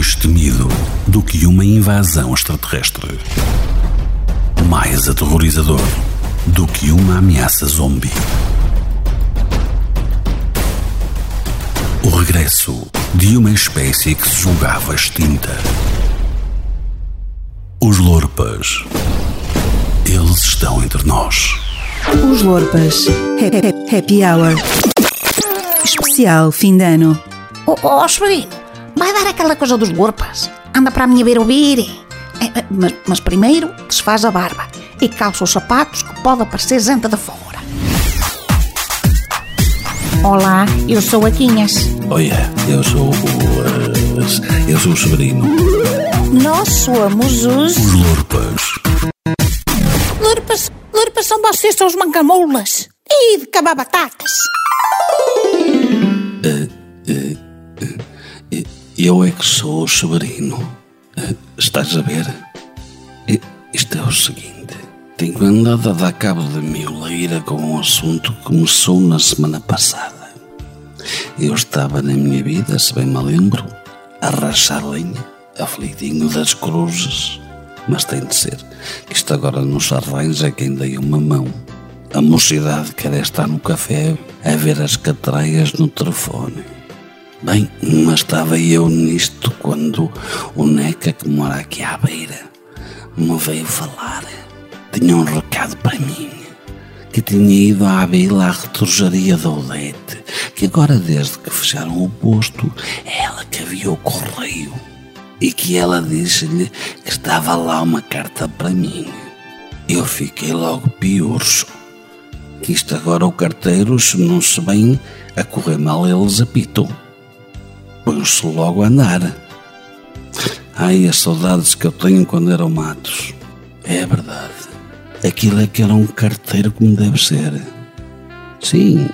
mais temido do que uma invasão extraterrestre. Mais aterrorizador do que uma ameaça zombie. O regresso de uma espécie que se julgava extinta. Os Lorpas. Eles estão entre nós. Os Lorpas. Happy, Hour. Especial fim de ano. Oh, oh Esperino, vai dar aquela coisa dos lorpas. Anda para a minha beira ouvir. É, é, mas, mas primeiro desfaz a barba e calça os sapatos que pode aparecer gente de fora. Olá, eu sou a Quinhas. Olha, eu sou o. Uh, eu sou o Severino. Nós somos os. Os Lorpas. Lorpas, lorpas são vocês, são os mancamoulas. E de cabar batatas. Uh, uh, uh, eu é que sou o Severino. Uh, estás a ver? Isto é o seguinte. Tenho andado a dar cabo de mioleira com um assunto que começou na semana passada. Eu estava na minha vida, se bem me lembro, a rachar lenha, aflitinho das cruzes. Mas tem de ser, que isto agora nos arranja quem dei uma mão. A mocidade quer estar no café a ver as catraias no telefone. Bem, mas estava eu nisto quando o Neca, que mora aqui à beira, me veio falar. Tinha um recado para mim, que tinha ido à vila à retorjaria da Odete, que agora desde que fecharam o posto, é ela que havia o correio. E que ela disse-lhe que estava lá uma carta para mim. Eu fiquei logo piurso. Que isto agora o carteiro, se não se bem a correr mal, eles apitam põe-se logo a andar. Ai, as saudades que eu tenho quando eram matos. É verdade. Aquilo é que era um carteiro como deve ser. Sim,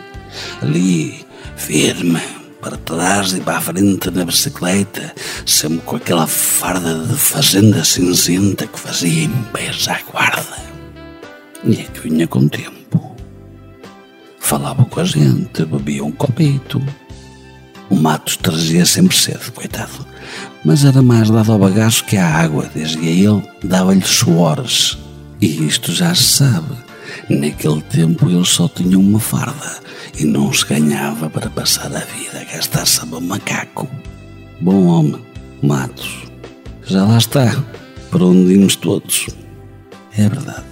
ali, firme, para trás e para a frente na bicicleta, sempre com aquela farda de fazenda cinzenta que fazia pés à guarda. E é que vinha com tempo. Falava com a gente, bebia um copito. O Matos trazia sempre sede, coitado. Mas era mais dado ao bagaço que à água, desde a ele dava-lhe suores. E isto já se sabe. Naquele tempo ele só tinha uma farda e não se ganhava para passar a vida a gastar sabão macaco. Bom homem, Matos. Já lá está, para onde íamos todos. É verdade.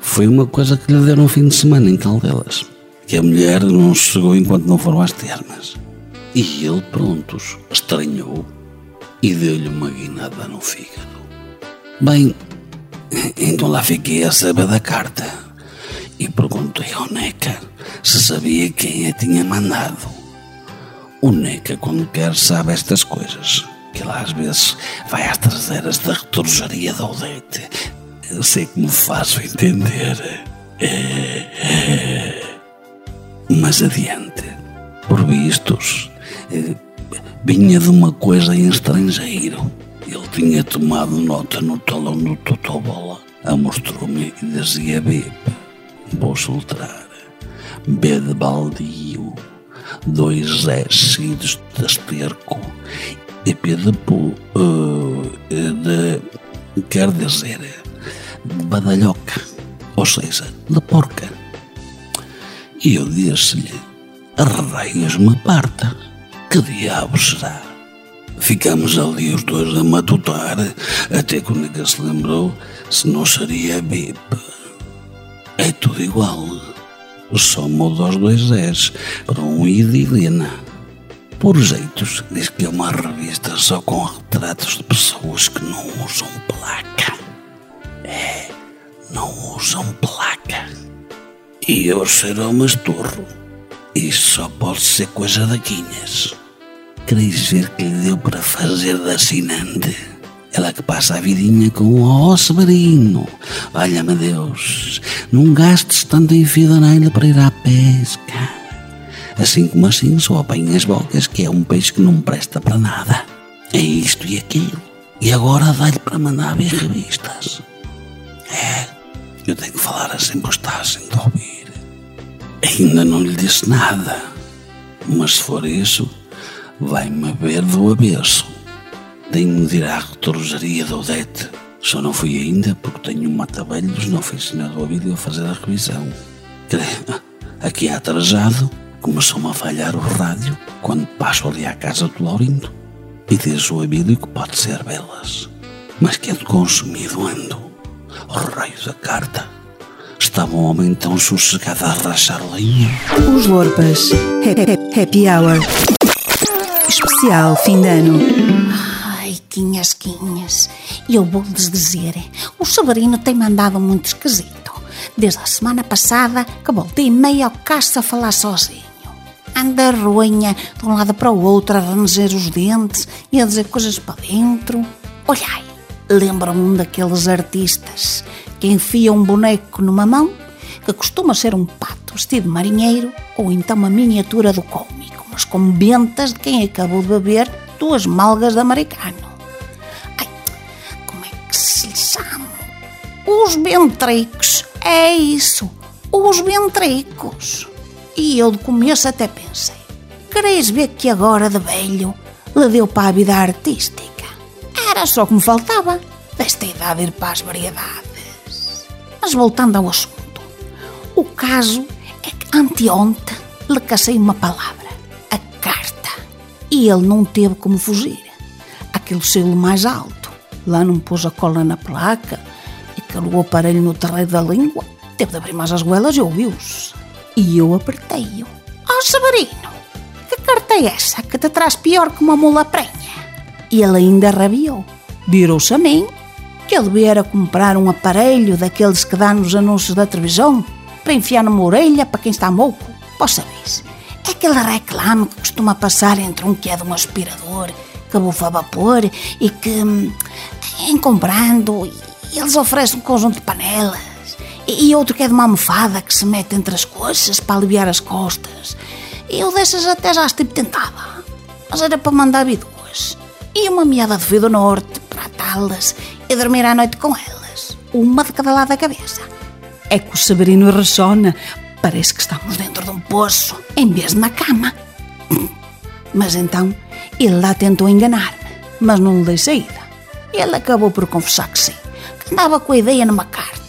Foi uma coisa que lhe deram um fim de semana em Caldelas. Que a mulher não chegou enquanto não foram às termas. E ele, prontos, estranhou e deu-lhe uma guinada no fígado. Bem, então lá fiquei a saber da carta e perguntei ao Neca se sabia quem a tinha mandado. O Neca, quando quer, sabe estas coisas. Que lá às vezes vai às traseiras da retorjaria da Odete. Eu sei que me faço entender. Mas adiante. Por vistos, vinha de uma coisa em estrangeiro. Ele tinha tomado nota no talão do Totobola. A mostrou-me e dizia B. Vou soltar. B de baldio. Dois S de esterco. E P de. Uh, de. Quer dizer. De badalhoca. Ou seja, de porca. E eu disse-lhe: Arreias-me parta que diabo será? Ficamos ali os dois a matutar, até que o nega se lembrou se não seria BIP. É tudo igual. Só muda os dois S para um I de Helena. Por jeitos, diz que é uma revista só com retratos de pessoas que não usam placa. É, não usam placa. E eu cheiro ao masturro. Isso só pode ser coisa da Queres ver que lhe deu para fazer de assinante? Ela que passa a vidinha com o ó Severino. Valha-me Deus, não gastes tanto em fidanelha para ir à pesca. Assim como assim só apanhas bocas que é um peixe que não presta para nada. É isto e aquilo. E agora dá-lhe para mandar ver revistas. É, eu tenho que falar assim para estar sem ouvir. Ainda não lhe disse nada. Mas se for isso, vai-me ver do avesso. tenho de ir à retrosaria da Odete. Só não fui ainda porque tenho um mata-velhos na oficina do Abílio a fazer a revisão. Aqui atrasado, começou-me a falhar o rádio quando passo ali à casa do Laurindo e diz o Abílio que pode ser belas, mas que é consumido ando. O raio da carta. Estava um homem tão sossegado a rachar lenha. Os Lorpas. Happy Hour. Especial fim de ano. Ai, quinhas, quinhas. Eu vou-lhes dizer, o Severino tem mandado muito esquisito. Desde a semana passada que voltei meia ao caça a falar sozinho. Anda ruinha de um lado para o outro a ranger os dentes e a dizer coisas para dentro. Olhai, lembra-me um daqueles artistas que enfia um boneco numa mão, que costuma ser um pato vestido de marinheiro ou então uma miniatura do cômico, mas com bentas de quem acabou de beber duas malgas de americano. Ai, como é que se lhe chama? Os ventricos, é isso, os ventricos. E eu de começo até pensei, quereis ver que agora de velho lhe deu para a vida artística? Era só que me faltava, desta idade ir para as variedades. Mas voltando ao assunto, o caso é que anteontem lhe cacei uma palavra, e ele não teve como fugir. Aquilo saiu mais alto, lá não pôs a cola na placa, e calou o aparelho no terreiro da língua, teve de abrir mais as goelas e ouviu-se. E eu apertei-o. Oh, Severino, que carta é essa que te traz pior que uma mula prenha? E ele ainda rabiou. Virou-se a mim, que ele viera comprar um aparelho daqueles que dá nos anúncios da televisão para enfiar numa orelha para quem está mouco. Vós sabeis, é aquele reclame que costuma passar entre um que é de um aspirador que bufa vapor e que, hum, em comprando, eles oferecem um conjunto de panelas e outro que é de uma almofada que se mete entre as coxas para aliviar as costas. Eu dessas até já estive tentada. Mas era para mandar vir duas. E uma meada de fio do norte para atá-las e dormir à noite com elas. Uma de cada lado da cabeça. É que o Severino ressona. Parece que estamos dentro de um poço em vez de na cama. Mas então ele lá tentou enganar-me, mas não lhe dei saída. Ele acabou por confessar que sim, que andava com a ideia numa carta.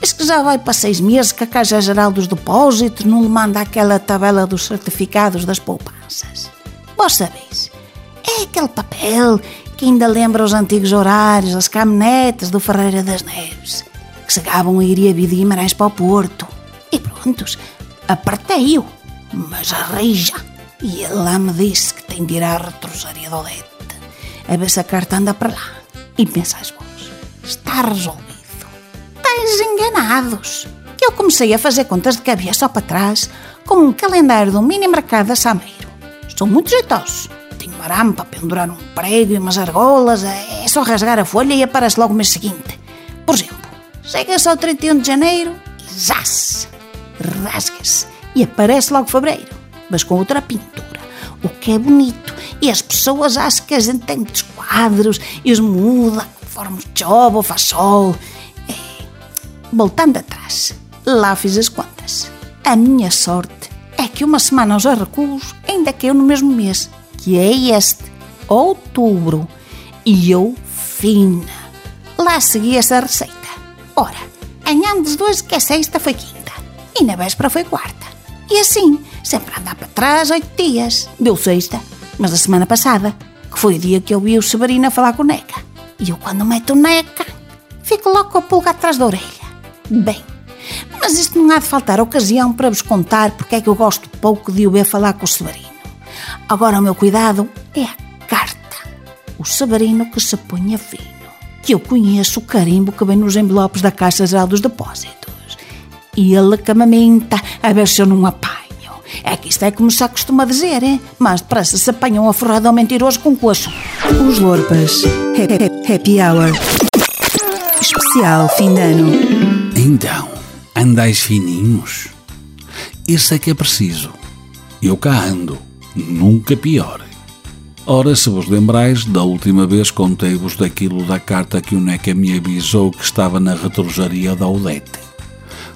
Diz que já vai para seis meses que a Caixa Geral dos Depósitos não lhe manda aquela tabela dos certificados das poupanças. Vós sabeis, é aquele papel que ainda lembra os antigos horários, as caminhonetes do Ferreira das Neves, que chegavam a ir e a Guimarães para o Porto. E prontos, apertei-o, mas a rija. E ele lá me disse que tem de ir à retrosaria do Odete, a ver se a carta anda para lá. E pensais vós, está resolvido. Estáis enganados. Eu comecei a fazer contas de cabeça para trás com um calendário do mini mercado da Sameiro. São muito jeitosos. Tenho um arame para pendurar um prego e umas argolas. É só rasgar a folha e aparece logo o mês seguinte. Por exemplo, chega-se ao 31 de janeiro e zás! Rasga-se e aparece logo fevereiro, mas com outra pintura. O que é bonito. E as pessoas acham que a gente tem muitos quadros e os muda conforme chove ou faz sol. É. Voltando atrás, lá fiz as contas. A minha sorte é que uma semana aos arrecuos ainda caiu no mesmo mês, que é este, outubro. E eu, fina, lá segui essa receita. Ora, anhamos dois que é sexta foi quinta, e na véspera foi quarta. E assim, sempre a andar para trás oito dias. Deu sexta, mas a semana passada, que foi o dia que eu vi o Severino falar com o Neca. E eu, quando meto Neca, fico logo com a pulga atrás da orelha. Bem, mas isto não há de faltar ocasião para vos contar porque é que eu gosto pouco de o ver falar com o Severino. Agora o meu cuidado é a carta. O Severino que se ponha fino. Que eu conheço o carimbo que vem nos envelopes da Caixa Geral dos Depósitos. E ele que me minta a ver se eu não apanho. É que isto é como se costuma dizer, hein? mas depressa se apanham a forrado ao mentiroso com coxo. Os Lorpas. Happy Hour. Especial fim de ano. Então, andais fininhos? Isso é que é preciso. Eu cá ando, nunca pior. Ora, se vos lembrais, da última vez contei-vos daquilo da carta que o Neca me avisou que estava na retrojaria da Odete.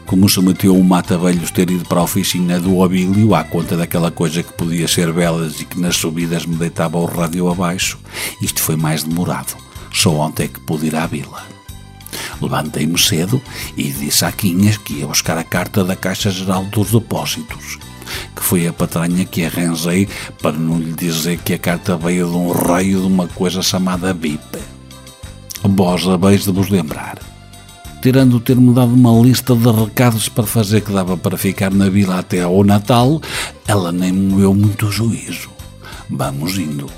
Como se meteu o mata-velhos ter ido para a oficina do Obílio à conta daquela coisa que podia ser belas e que nas subidas me deitava o rádio abaixo, isto foi mais demorado. Só ontem é que pude ir à vila. Levantei-me cedo e disse à Quinhas que ia buscar a carta da Caixa Geral dos Depósitos, que foi a patranha que arranjei para não lhe dizer que a carta veio de um raio de uma coisa chamada BIP. Vós haveis de vos lembrar. Tirando ter-me dado uma lista de recados para fazer que dava para ficar na vila até ao Natal, ela nem moveu muito juízo. Vamos indo.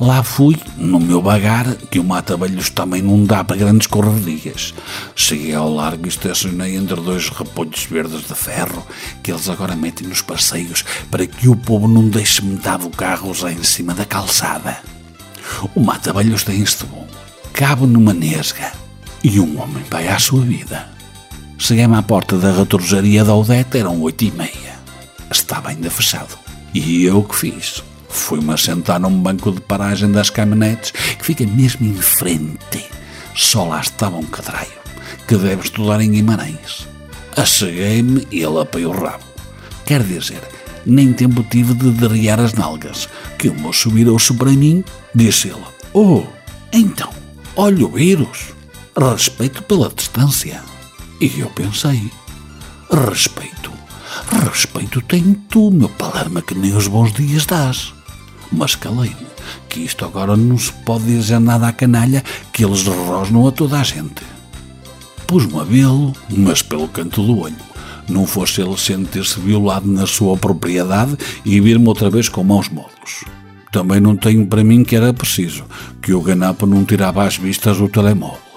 Lá fui, no meu bagar, que o mata-velhos também não dá para grandes correrias. Cheguei ao largo e estacionei entre dois repolhos verdes de ferro que eles agora metem nos passeios para que o povo não deixe metade do carro já em cima da calçada. O mata-velhos tem isto bom. Cabe numa nesga e um homem vai à sua vida. Cheguei-me à porta da retrojaria da Odete, eram oito e meia. Estava ainda fechado. E eu que fiz? Fui-me assentar num banco de paragem das caminhonetes que fica mesmo em frente. Só lá estava um cadraio que deve estudar em Guimarães. Acheguei-me e ele apoiou o rabo. Quer dizer, nem tempo tive de derriar as nalgas, que o moço virou-se para mim, disse ele: Oh, então, olha o vírus. Respeito pela distância. E eu pensei: Respeito. Respeito tem tu, meu palerma, que nem os bons dias dás mas calei-me, que isto agora não se pode dizer nada à canalha que eles rosnam a toda a gente. Pus-me a vê-lo, mas pelo canto do olho. Não fosse ele sentir-se violado na sua propriedade e vir-me outra vez com maus modos. Também não tenho para mim que era preciso, que o ganapo não tirava as vistas o telemóvel.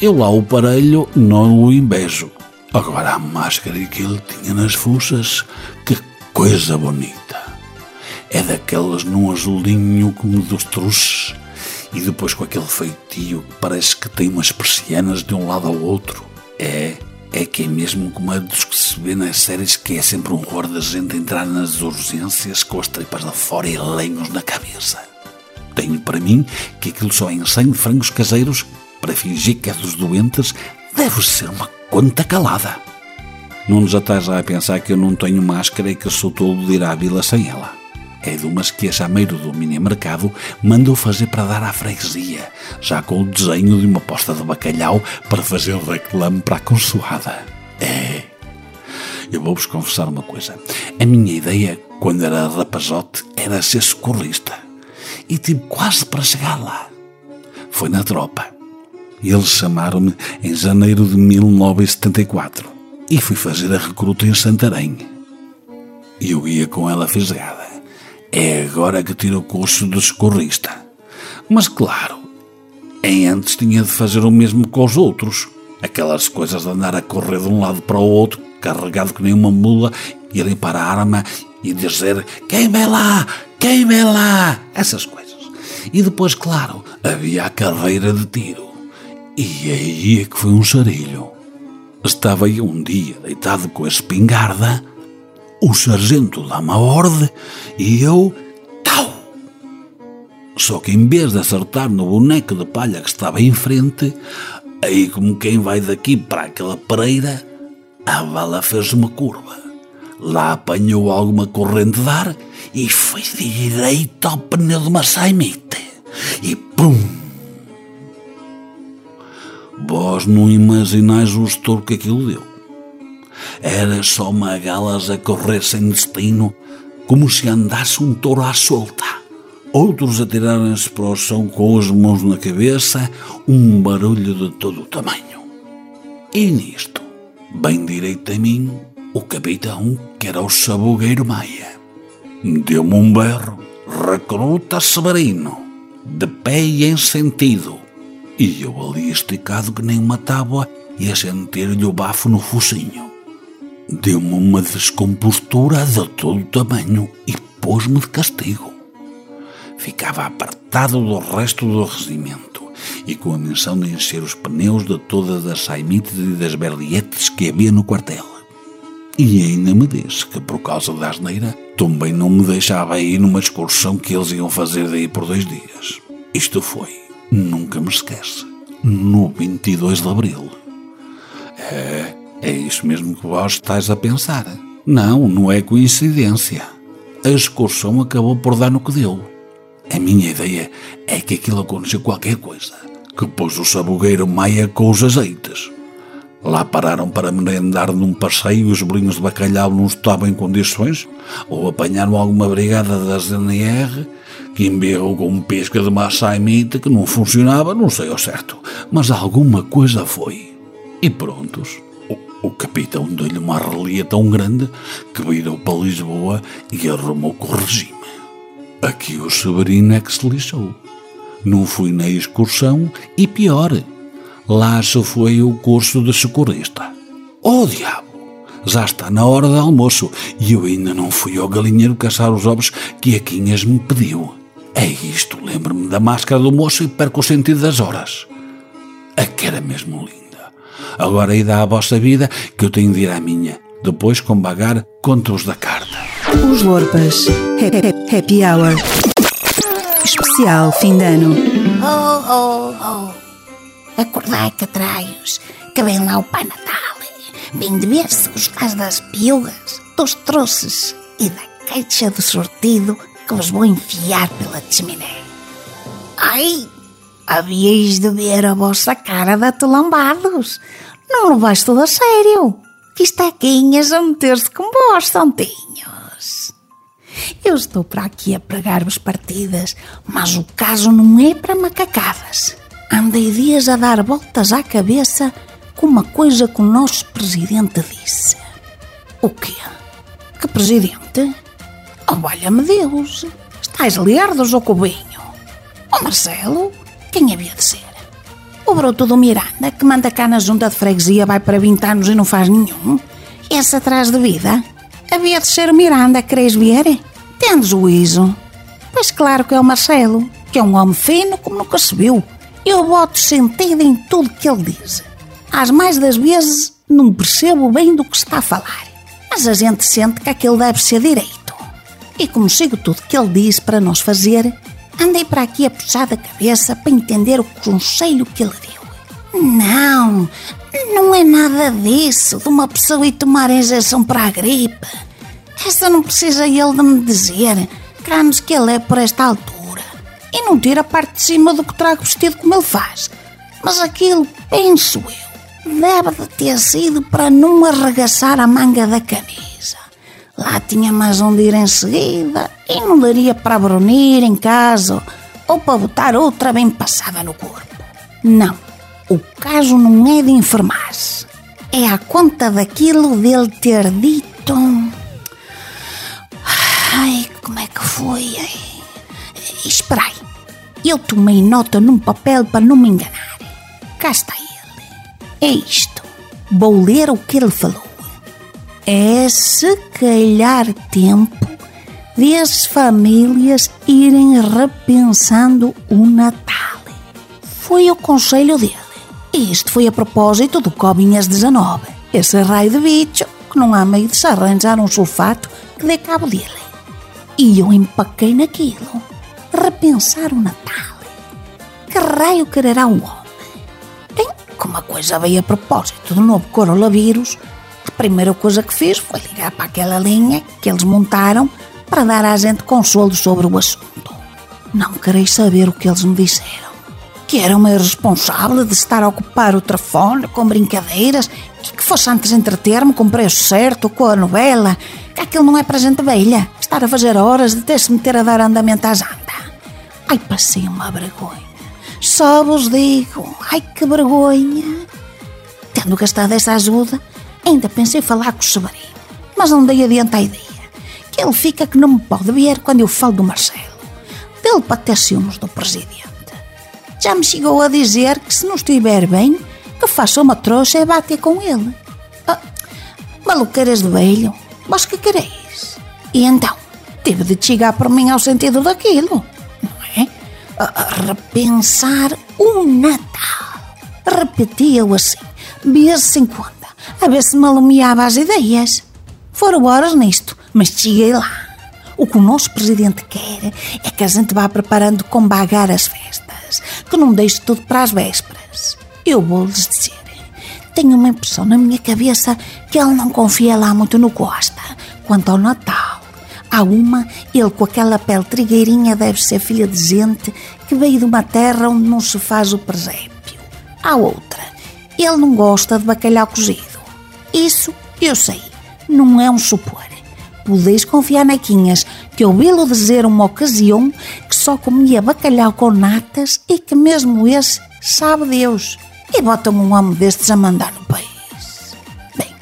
Eu lá o parelho não o embejo. Agora a máscara que ele tinha nas fuças, que coisa bonita é daquelas num azulinho como dos truces e depois com aquele feitio que parece que tem umas persianas de um lado ao outro. É, é que é mesmo como a dos que se vê nas séries que é sempre um horror da gente entrar nas urgências com as tripas lá fora e lenhos na cabeça. Tenho para mim que aquilo só em 100 frangos caseiros, para fingir que é dos doentes, deve ser uma conta calada. Não nos estás a pensar que eu não tenho máscara e que sou todo de ir à vila sem ela é de umas que a chameiro do mini-mercado mandou fazer para dar à freguesia, já com o desenho de uma posta de bacalhau para fazer reclame para a consoada. É. Eu vou-vos confessar uma coisa. A minha ideia, quando era rapazote, era ser socorrista. E tive quase para chegar lá. Foi na tropa. Eles chamaram-me em janeiro de 1974 e fui fazer a recruta em Santarém. E eu ia com ela fisgada. É agora que tira o curso de socorrista. Mas claro, em antes tinha de fazer o mesmo com os outros. Aquelas coisas de andar a correr de um lado para o outro, carregado que nem uma mula, e limpar a arma e dizer quem vem lá, quem vem lá, essas coisas. E depois, claro, havia a carreira de tiro. E aí é que foi um charilho. Estava aí um dia deitado com a espingarda o sargento dá uma ordem e eu. Tau! Só que em vez de acertar no boneco de palha que estava em frente, aí como quem vai daqui para aquela pareira, a bala fez uma curva. Lá apanhou alguma corrente de ar e foi direito ao pneu de uma saimite. E pum! Vós não imaginais o estouro que aquilo deu. Era só magalas a correr sem destino, como se andasse um touro à solta. Outros atirarem-se para o chão com as mãos na cabeça, um barulho de todo o tamanho. E nisto, bem direito a mim, o capitão, que era o sabugueiro Maia. Deu-me um berro, recruta Severino, de pé e em sentido. E eu ali esticado que nem uma tábua e a sentir-lhe o bafo no focinho. Deu-me uma descompostura de todo o tamanho e pôs-me de castigo. Ficava apartado do resto do regimento e com a missão de encher os pneus de todas as saimites e das berlietes que havia no quartel. E ainda me disse que, por causa da asneira, também não me deixava ir numa excursão que eles iam fazer daí por dois dias. Isto foi, nunca me esquece, no 22 de Abril. É, É isso mesmo que vós estáis a pensar. Não, não é coincidência. A excursão acabou por dar no que deu. A minha ideia é que aquilo aconteceu qualquer coisa, que pôs o sabugueiro Maia com os azeites. Lá pararam para merendar num passeio e os bolinhos de bacalhau não estavam em condições, ou apanharam alguma brigada da ZNR que embirrou com um pesca de massa mita que não funcionava, não sei ao certo, mas alguma coisa foi. E prontos. O, o capitão deu-lhe uma relia tão grande que virou para Lisboa e arrumou com o regime. Aqui o Severino é que se lixou. Não fui na excursão e pior, lá só foi o curso de socorrista. Oh diabo! Já está na hora do almoço e eu ainda não fui ao galinheiro caçar os ovos que a Quinhas me pediu. É isto, lembro-me da máscara do moço e perco o sentido das horas. A que era mesmo linda. Agora ida à vossa vida que eu tenho de ir à minha. Depois, com bagar, conto-os da carta. Os Lorpas. Happy, Hour. Especial fim de ano. Oh, oh, oh. Acordai, catraios, que vem lá o Pai Natal. Vim de se gostais das piugas, dos troços e da caixa de sortido que vos vou enfiar pela chaminé. Ai, havíeis de ver a vossa cara de atolambados. Não levais tudo a sério. Que quinhas a meter-se com vós, santinhos. Eu estou para aqui a pregar-vos partidas, mas o caso não é para macacadas. Andei dias a dar voltas à cabeça com uma coisa que o nosso presidente disse. O quê? Que presidente? Oh, valha-me Deus! Estás lerdos ou cubinho? Oh, Marcelo, quem havia de ser? O broto do Miranda, que manda cá na junta de freguesia, vai para 20 anos e não faz nenhum? Esse atrás de vida? Havia de ser o Miranda, queres ver? Tendo juízo. Pois claro que é o Marcelo, que é um homem fino como nunca se viu. Eu boto sentido em tudo que ele diz. Às mais das vezes não percebo bem do que está a falar, mas a gente sente que aquilo deve ser direito. E como sigo tudo que ele diz para nós fazer, andei para aqui a puxar da cabeça para entender o conselho que ele deu. Não, não é nada disso, de uma pessoa ir tomar injeção para a gripe. Essa não precisa ele de me dizer, canos que ele é por esta altura. E não tira a parte de cima do que trago vestido como ele faz. Mas aquilo, penso eu, deve de ter sido para não arregaçar a manga da camisa. Lá tinha mais onde ir em seguida e não daria para brunir em casa ou para botar outra bem passada no corpo. Não, o caso não é de enfermar-se. É a conta daquilo dele ter dito. Ai, como é que foi? Ai, espera aí. Eu tomei nota num papel para não me enganar. Cá está ele. É isto. Vou ler o que ele falou. É se calhar tempo de as famílias irem repensando o Natal. Foi o conselho dele. Isto foi a propósito do Cobinhas 19. Esse raio de bicho que não há meio de se arranjar um sulfato que dê cabo dele. E eu empaquei naquilo. Repensar o Natal. Que raio quererá um homem? Bem, como a coisa veio a propósito do novo coronavírus, primeira coisa que fiz foi ligar para aquela linha que eles montaram para dar à gente consolo sobre o assunto. Não quereis saber o que eles me disseram. Que era uma irresponsável de estar a ocupar o telefone com brincadeiras e que fosse antes entreter-me com preço certo, com a novela, que aquilo não é para gente velha, estar a fazer horas de ter-se meter a dar andamento à janta. Ai, passei uma vergonha. Só vos digo, ai que vergonha. Tendo gastado essa ajuda, ainda pensei falar com o Severino, mas não dei adiante à ideia. Que ele fica que não me pode ver quando eu falo do Marcelo. Dele para ter ciúmes do presidente. Já me chegou a dizer que se não estiver bem, que faça uma trouxa e bate com ele. Ah, maluqueiras de velho, vós que quereis? E então, tive de chegar por mim ao sentido daquilo, não é? A, repensar o Natal. Repetia-o assim, vez em quando, a ver se me alumiava as ideias. Foram horas nisto, mas cheguei lá. O que o nosso presidente quer é que a gente vá preparando com bagar as festas, que não deixe tudo para as vésperas. Eu vou-lhes dizer, tenho uma impressão na minha cabeça que ele não confia lá muito no Costa. Quanto ao Natal, há uma, ele com aquela pele trigueirinha deve ser filha de gente que veio de uma terra onde não se faz o presépio. Há outra, ele não gosta de bacalhau cozido. Isso eu sei, não é um supor. Podeis confiar naquinhas que ouvi-lo dizer uma ocasião que só comia bacalhau com natas e que mesmo esse sabe Deus. E bota-me um homem destes a mandar no país. Bem,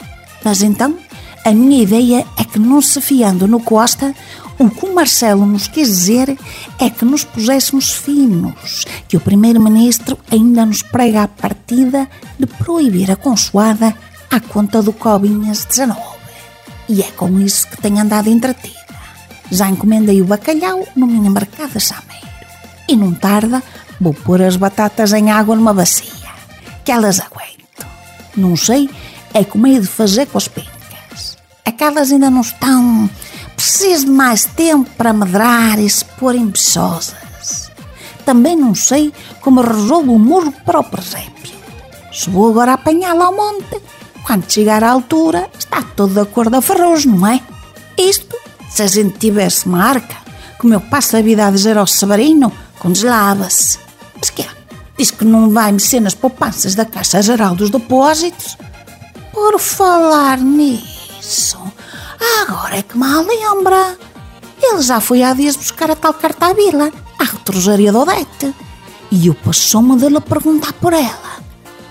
mas então a minha ideia é que não se fiando no Costa, o que o Marcelo nos quis dizer é que nos puséssemos finos, que o Primeiro-Ministro ainda nos prega a partida de proibir a consoada à conta do Cobinhas 19. E é com isso que tenho andado entretida. Já encomendei o bacalhau no mini mercado de Sameiro. E não tarda, vou pôr as batatas em água numa bacia, que elas aguento. Não sei é como hei de fazer com as pencas. Aquelas ainda não estão... Preciso de mais tempo para medrar e se porem bichosas. Também não sei como resolvo o murro para o presépio. Se vou agora apanhá-la ao monte, quando chegar à altura, está todo de acordo a ferros, não é? Isto, se a gente tivesse uma arca, como eu passo a vida a dizer ao Severino, congelava-se. Mas que é? Diz que não vai mexer nas poupanças da Caixa Geral dos Depósitos? Por falar nisso, agora é que me lembra. Ele já foi há dias buscar a tal carta à vila, à retrosaria do Odete. E eu passou-me dele a perguntar por ela.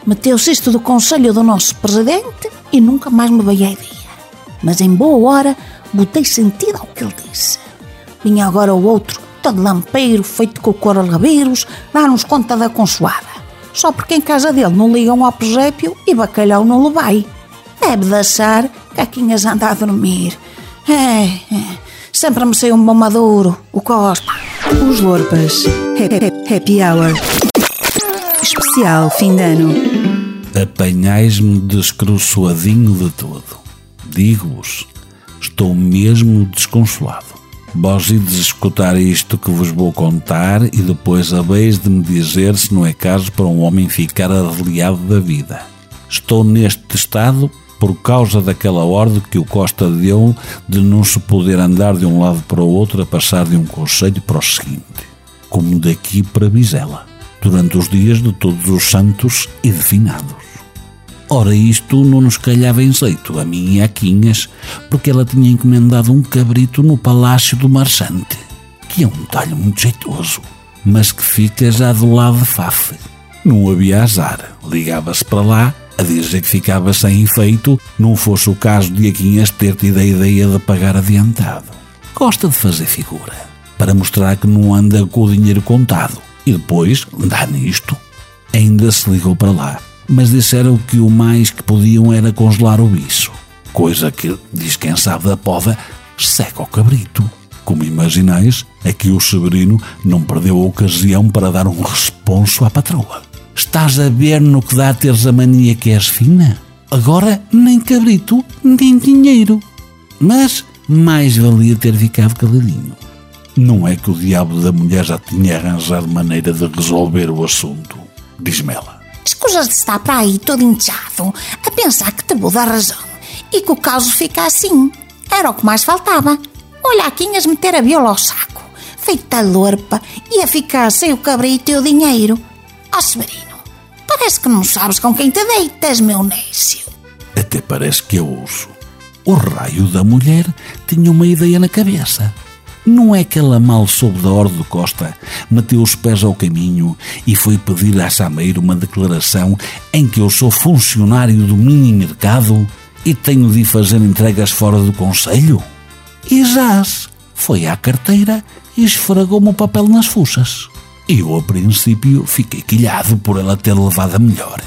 Meteu-se isto do conselho do nosso presidente e nunca mais me veio a ideia. Mas em boa hora botei sentido ao que ele disse. Vinha agora o outro, todo lampeiro, feito com coronavírus, dar-nos conta da consoada. Só porque em casa dele não ligam ao presépio e bacalhau não lhe vai. Deve de achar que Aquinhas anda a dormir. É, é, sempre me sei um bom maduro, o Costa. Os Lorpas. Happy, happy Hour. Especial fim de ano. Apanhais-me descruçoadinho de todo. Digo-vos, estou mesmo desconsolado. Vós ides escutar isto que vos vou contar e depois haveis de me dizer se não é caso para um homem ficar arreliado da vida. Estou neste estado por causa daquela ordem que o Costa deu de não se poder andar de um lado para o outro a passar de um conselho para o seguinte, como daqui para Vizela, durante os dias de todos os santos e de finados. Ora, isto não nos calhava em jeito, a mim e a Quinhas, porque ela tinha encomendado um cabrito no Palácio do Marchante, que é um talho muito jeitoso, mas que fica já do lado de Fafe. Não havia azar, ligava-se para lá a dizer que ficava sem efeito, não fosse o caso de Aquinhas ter tido a ideia de pagar adiantado. Gosta de fazer figura, para mostrar que não anda com o dinheiro contado. E depois, dá nisto. Ainda se ligou para lá, mas disseram que o mais que podiam era congelar o bicho. Coisa que, diz quem sabe da poda, seca o cabrito. Como imaginais, aqui o Severino não perdeu a ocasião para dar um responso à patroa. Estás a ver no que dá teres a mania que és fina? Agora nem cabrito, nem dinheiro. Mas mais valia ter ficado caladinho. Não é que o diabo da mulher já tinha arranjado maneira de resolver o assunto, diz-me ela. Escusas de estar para aí todo inchado a pensar que te vou dar razão e que o caso fica assim. Era o que mais faltava. Olha, Quinhas meter a viola ao saco, feita lorpa, e a ficar sem o cabrito e o dinheiro. Ó oh, Severino, parece que não sabes com quem te deitas, meu nécio. Até parece que eu ouço. O raio da mulher tinha uma ideia na cabeça. Não é que ela mal soube da ordem do Costa, meteu os pés ao caminho e foi pedir a Sameiro uma declaração em que eu sou funcionário do mini mercado e tenho de fazer entregas fora do conselho? E jaz, foi à carteira e esfregou-me o papel nas fuças. Eu, a princípio, fiquei quilhado por ela ter levado a melhor.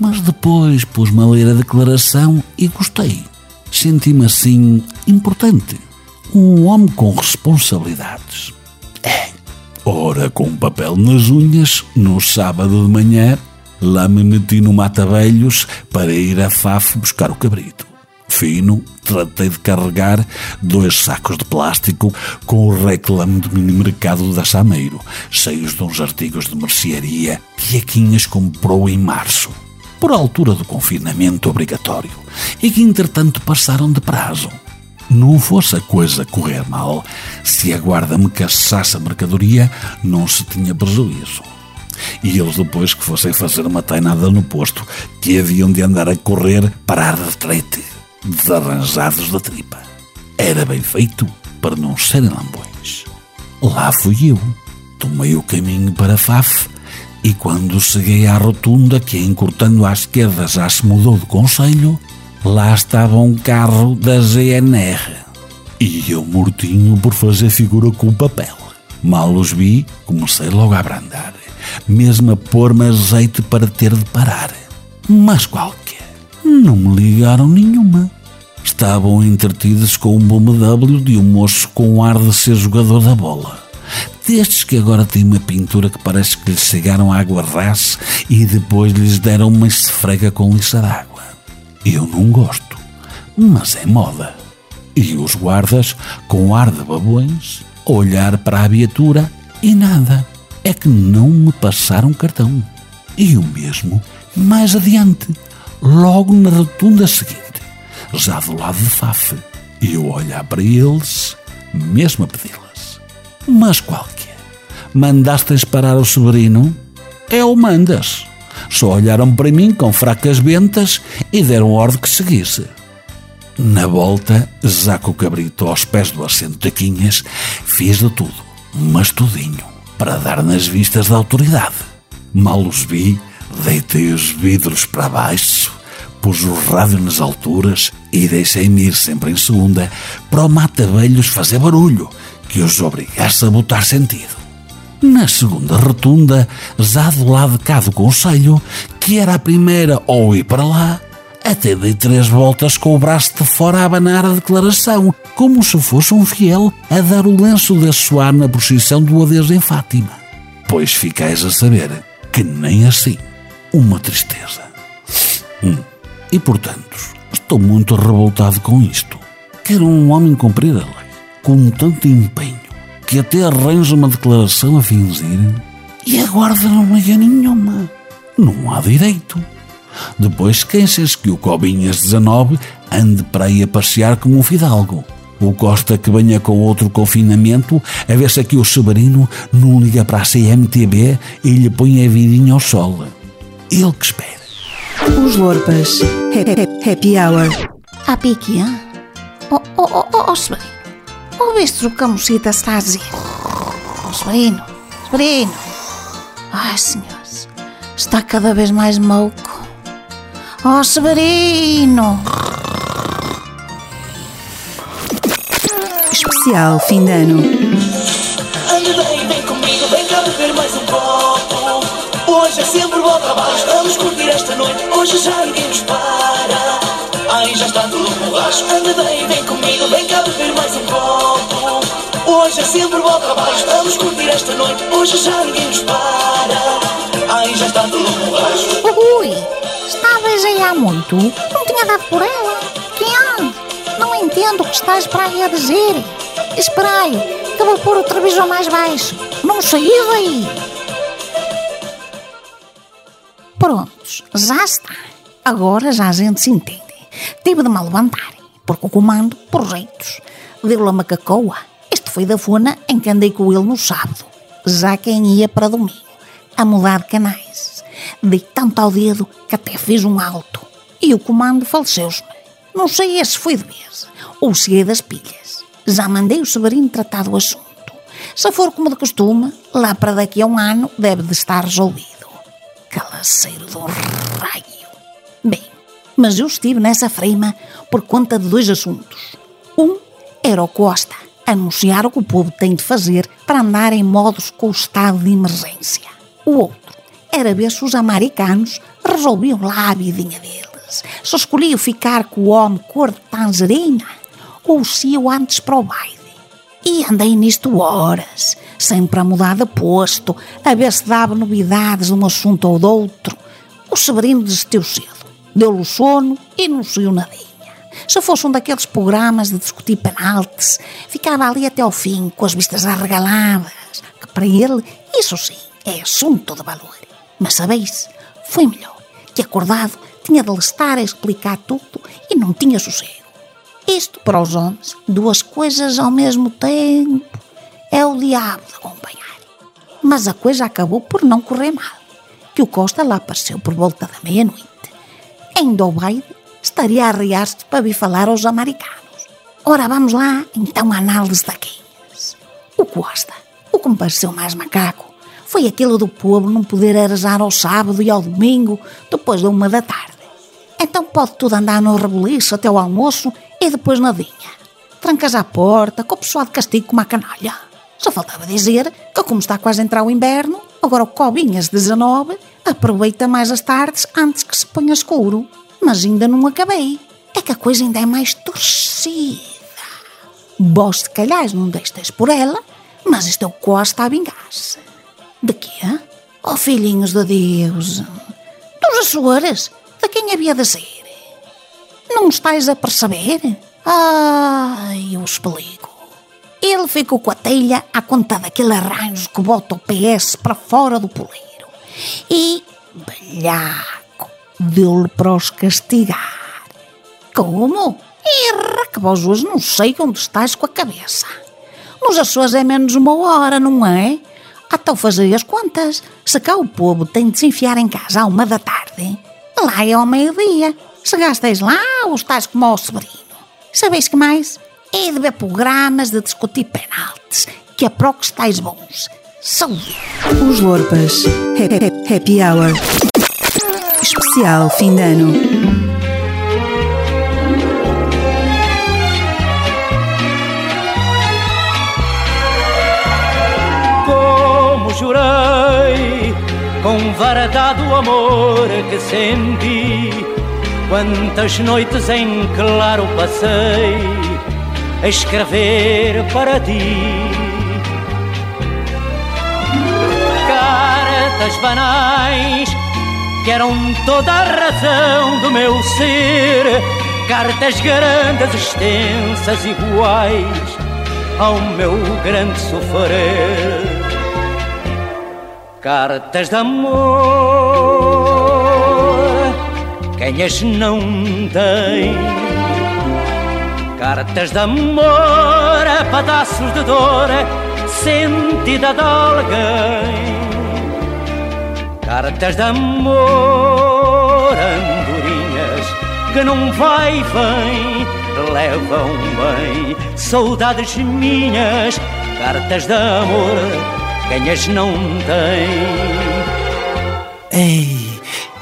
Mas depois pus-me a ler a declaração e gostei. Senti-me assim importante um homem com responsabilidades. É. Ora, com papel nas unhas, no sábado de manhã, lá me meti no mata-velhos para ir a Faf buscar o cabrito. Fino, tratei de carregar dois sacos de plástico com o reclame do mini mercado da Sameiro, cheios de uns artigos de mercearia que a Quinhas comprou em março. por altura do confinamento obrigatório e que entretanto passaram de prazo. Não fosse a coisa correr mal, se a guarda me caçasse a mercadoria, não se tinha prejuízo. E eles depois que fossem fazer uma tainada no posto, que haviam de andar a correr para a retrete, desarranjados da tripa. Era bem feito para não serem lambões. Lá fui eu. Tomei o caminho para Faf e quando cheguei à rotunda, que encurtando à esquerda já se mudou de conselho, lá estava um carro da GNR. E eu mortinho por fazer figura com o papel. Mal os vi, comecei logo a abrandar, mesmo a pôr-me azeite para ter de parar. Mas qualquer, não me ligaram nenhuma. Estavam entretidos com um BMW de um moço com o ar de ser jogador da bola. Destes que agora têm uma pintura que parece que lhes chegaram água ras e depois lhes deram uma esfrega com lixa d'água. Eu não gosto, mas é moda. E os guardas, com ar de babões, olhar para a viatura e nada. É que não me passaram cartão. E o mesmo mais adiante, logo na rotunda seguinte, já do lado de Faf. E eu olhar para eles, mesmo a pedi-las. Mas qualquer. Mandaste parar o sobrinho? É o mandas. Só olharam para mim com fracas ventas e deram ordem que seguisse. Na volta, já com o cabrito aos pés do assento de Quinhas, fiz de tudo, mas tudinho, para dar nas vistas da autoridade. Mal os vi, deitei os vidros para baixo, pus o rádio nas alturas e deixei-me ir sempre em segunda para o mata-velhos fazer barulho, que os obrigasse a botar sentido. Na segunda rotunda, já do lado de cá do conselho, que era a primeira ou ir para lá, até dei três voltas com o braço de fora a abanar a declaração, como se fosse um fiel a dar o lenço de suar na procissão do adeus em Fátima. Pois ficais a saber que nem assim. Uma tristeza. Hum. E portanto, estou muito revoltado com isto. Quero um homem cumprir a lei, com tanto empenho, que até arranja uma declaração a fingir e a guarda não liga nenhuma. Não há direito. Depois queixas que o Cobinhas 19 ande para aí a passear como um fidalgo. O Costa que venha com outro confinamento a ver se aqui o Severino não liga para a CMTB e lhe põe a vidinha ao sol. Ele que espera. Os Lorpas. Happy, happy Hour. A pique, hã? Oh, oh, oh, oh, oh. Ouviste o que a mocita está a dizer? Oh, Severino, Severino. Ai, senhores, está cada vez mais mouco. Oh, Severino. Especial fim de ano. Ande bem, vem comigo, vem cá beber mais um copo. Hoje é sempre bom trabalho, vamos curtir esta noite. Hoje já ninguém nos para. Ai, já está tudo borracho. Ande bem, vem comigo, vem cá beber mais um copo. Hoje é sempre bom trabalho, vamos curtir esta noite. Hoje já ninguém nos para. Ai, já está tudo borracho. Ui, estavas aí há muito? Não tinha dado por ela? Quem? Não entendo o que estás para aí a dizer. Esperai, que vou pôr o televisor mais baixo. Não saiu daí. Prontos, já está. Agora já a gente se entende. Tive de me levantar, porque o comando, por jeitos, deu-lhe a macacoa. Este foi da fona em que andei com ele no sábado, já quem ia para domingo, a mudar de canais. Dei tanto ao dedo que até fiz um alto. E o comando faleceu-se-me. Não sei se foi de vez ou se é das pilhas. Já mandei o Severino tratar do assunto. Se for como de costume, lá para daqui a um ano deve de estar resolvido. Calaceiro do raio. Bem, mas eu estive nessa freima por conta de dois assuntos. Um era o Costa, anunciar o que o povo tem de fazer para andar em modos com o estado de emergência. O outro era ver se os americanos resolviam lá a vidinha deles. Se escolhiam ficar com o homem cor de tangerina ou se eu antes para o baile. E andei nisto horas, sempre a mudar de posto, a ver se dava novidades de um assunto ou de outro. O Severino desistiu cedo, deu-lhe o sono e não saiu nadinha. Se fosse um daqueles programas de discutir penaltis, ficava ali até ao fim, com as vistas arregaladas, que para ele, isso sim, é assunto de valor. Mas sabeis, foi melhor. que acordado tinha de lhe estar a explicar tudo e não tinha sossego. Isto para os homens, duas coisas ao mesmo tempo, é o diabo de acompanhar. Mas a coisa acabou por não correr mal, que o Costa lá apareceu por volta da meia-noite. O baile estaria a arriar-se para vir falar aos americanos. Ora, vamos lá, então, a análise daqueles. O Costa, o que me pareceu mais macaco, foi aquilo do povo não poder arejar ao sábado e ao domingo, depois da uma da tarde. Então pode tudo andar no reboliço até o almoço e depois nadinha. Trancas à porta, com o pessoal de castigo como a canalha. Só faltava dizer que, como está quase a entrar o inverno, agora o Cobinhas 19 aproveita mais as tardes antes que se ponha escuro. Mas ainda não acabei. É que a coisa ainda é mais torcida. Vós, se calhar, não deixes por ela, mas isto é o Costa a vingar-se. De quê? Oh, filhinhos de Deus! Dos Açores! De quem havia de ser? Não estáis a perceber? Ai, eu explico. Ele ficou com a telha à conta daquele arranjo que bota o PS para fora do poleiro. E, belhaco, deu-lhe para os castigar. Como? Erra, que vós hoje não sei onde estás com a cabeça. Nos Açores é menos uma hora, não é? Então fazei as contas. Se cá o povo tem de se enfiar em casa à uma da tarde, lá é ao meio-dia. Se gastais lá ou estás como ao sobrinho. Sabeis que mais? É de ver programas de discutir penaltis, que é para o que estáis bons. Saúde! Os Lorpas. Ha- ha- Happy Hour. Especial fim de ano. como jurei, com verdade o amor que senti. Quantas noites em claro passei a escrever para ti. Cartas banais que eram toda a razão do meu ser. Cartas grandes, extensas, iguais ao meu grande sofrer. Cartas de amor, quem as não tem? Cartas de amor, pedaços de dor, sentida de alguém. Cartas de amor, andorinhas, que não vai e vem, levam bem. Saudades minhas, cartas de amor, quem as não tem. Ei,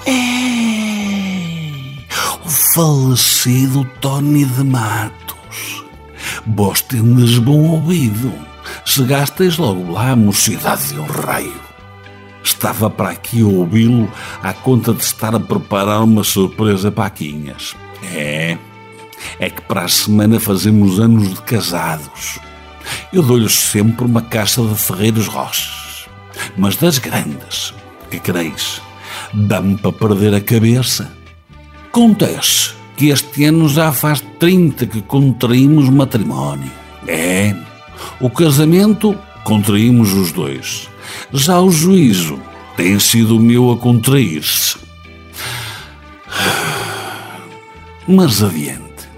ei, o falecido Tony de Matos. Vós tendes bom ouvido. Chegastes logo lá mocidade de um raio. Estava para aqui ouvi-lo à conta de estar a preparar uma surpresa para Quinhas. É, é que para a semana fazemos anos de casados. Eu dou-lhes sempre uma caixa de Ferreiros Roches, mas das grandes. Que quereis? Dá-me para perder a cabeça. Acontece que este ano já faz 30 que contraímos matrimónio. É, o casamento contraímos os dois. Já o juízo tem sido o meu a contrair-se. Mas adiante,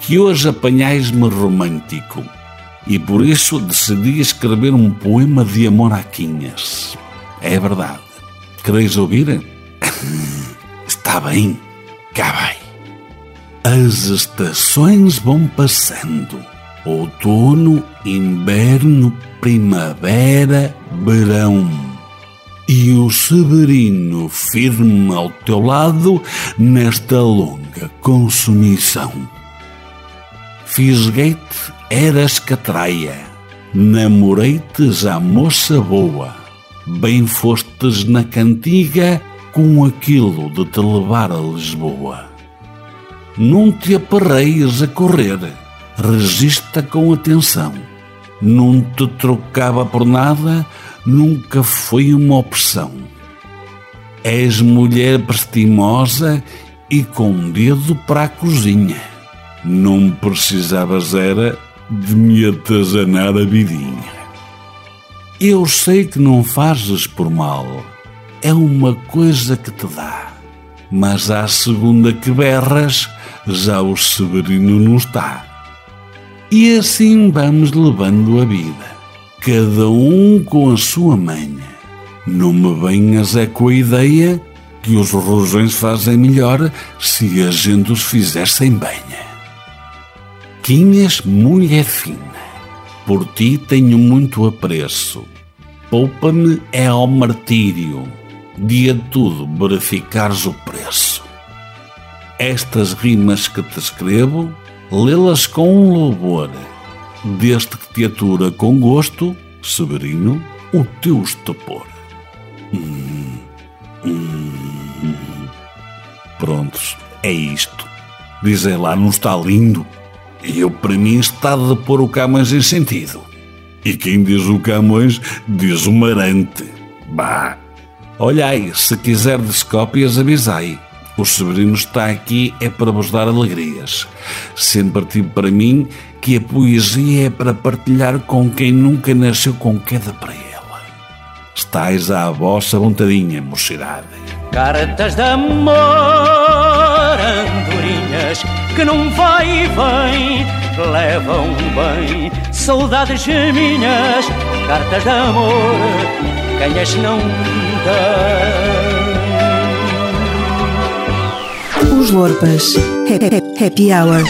que hoje apanhais-me romântico e por isso decidi escrever um poema de amor a Quinhas. É verdade. Quereis ouvir? Está bem, cá vai. As estações vão passando. Outono, inverno, primavera, verão. E o Severino firme ao teu lado nesta longa consumição. Fisguei-te, eras catraia, namorei-te a moça boa, bem fostes na cantiga com aquilo de te levar a Lisboa. Não te aperreias a correr, resista com atenção. Não te trocava por nada, nunca foi uma opção. És mulher prestimosa e com dedo para a cozinha. Não precisavas era de me atazanar a vidinha. Eu sei que não fazes por mal, é uma coisa que te dá. Mas à segunda que berras, já o Severino não está. E assim vamos levando a vida, cada um com a sua manha. Não me venhas é com a ideia que os rojões fazem melhor se a gente os fizer sem banha. Quinhas, mulher fina, por ti tenho muito apreço. Poupa-me é ao martírio, dia tudo verificares o preço. Estas rimas que te escrevo, lê-las com um louvor, desde que te atura com gosto, Severino, o teu estupor. Hum, hum. Prontos, é isto. Dizem lá, não está lindo? E eu, para mim, está de pôr o Camões em sentido. E quem diz o Camões, diz o Marante. Bah! Olhai, se quiserdes cópias, avisai. O Severino está aqui é para vos dar alegrias. Sempre tive para mim que a poesia é para partilhar com quem nunca nasceu com queda para ela. Estais à vossa vontadinha, mocidade. Cartas de amor, andorinhas, que não vai e vem, levam bem saudades minhas. Cartas de amor, quem as não tem. Os Lorpas. Ha- Happy Hour.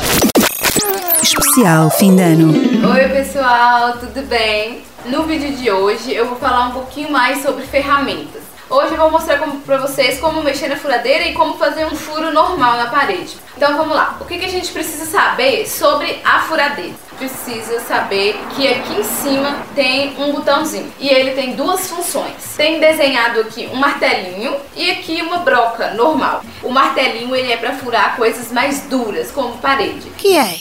Especial fim de ano. Oi pessoal, tudo bem? No vídeo de hoje eu vou falar um pouquinho mais sobre ferramentas. Hoje eu vou mostrar como, pra vocês como mexer na furadeira e como fazer um furo normal na parede. Então vamos lá. O que, que a gente precisa saber sobre a furadeira? Precisa saber que aqui em cima tem um botãozinho e ele tem duas funções. Tem desenhado aqui um martelinho e aqui uma broca normal. O martelinho ele é para furar coisas mais duras, como parede. Que é?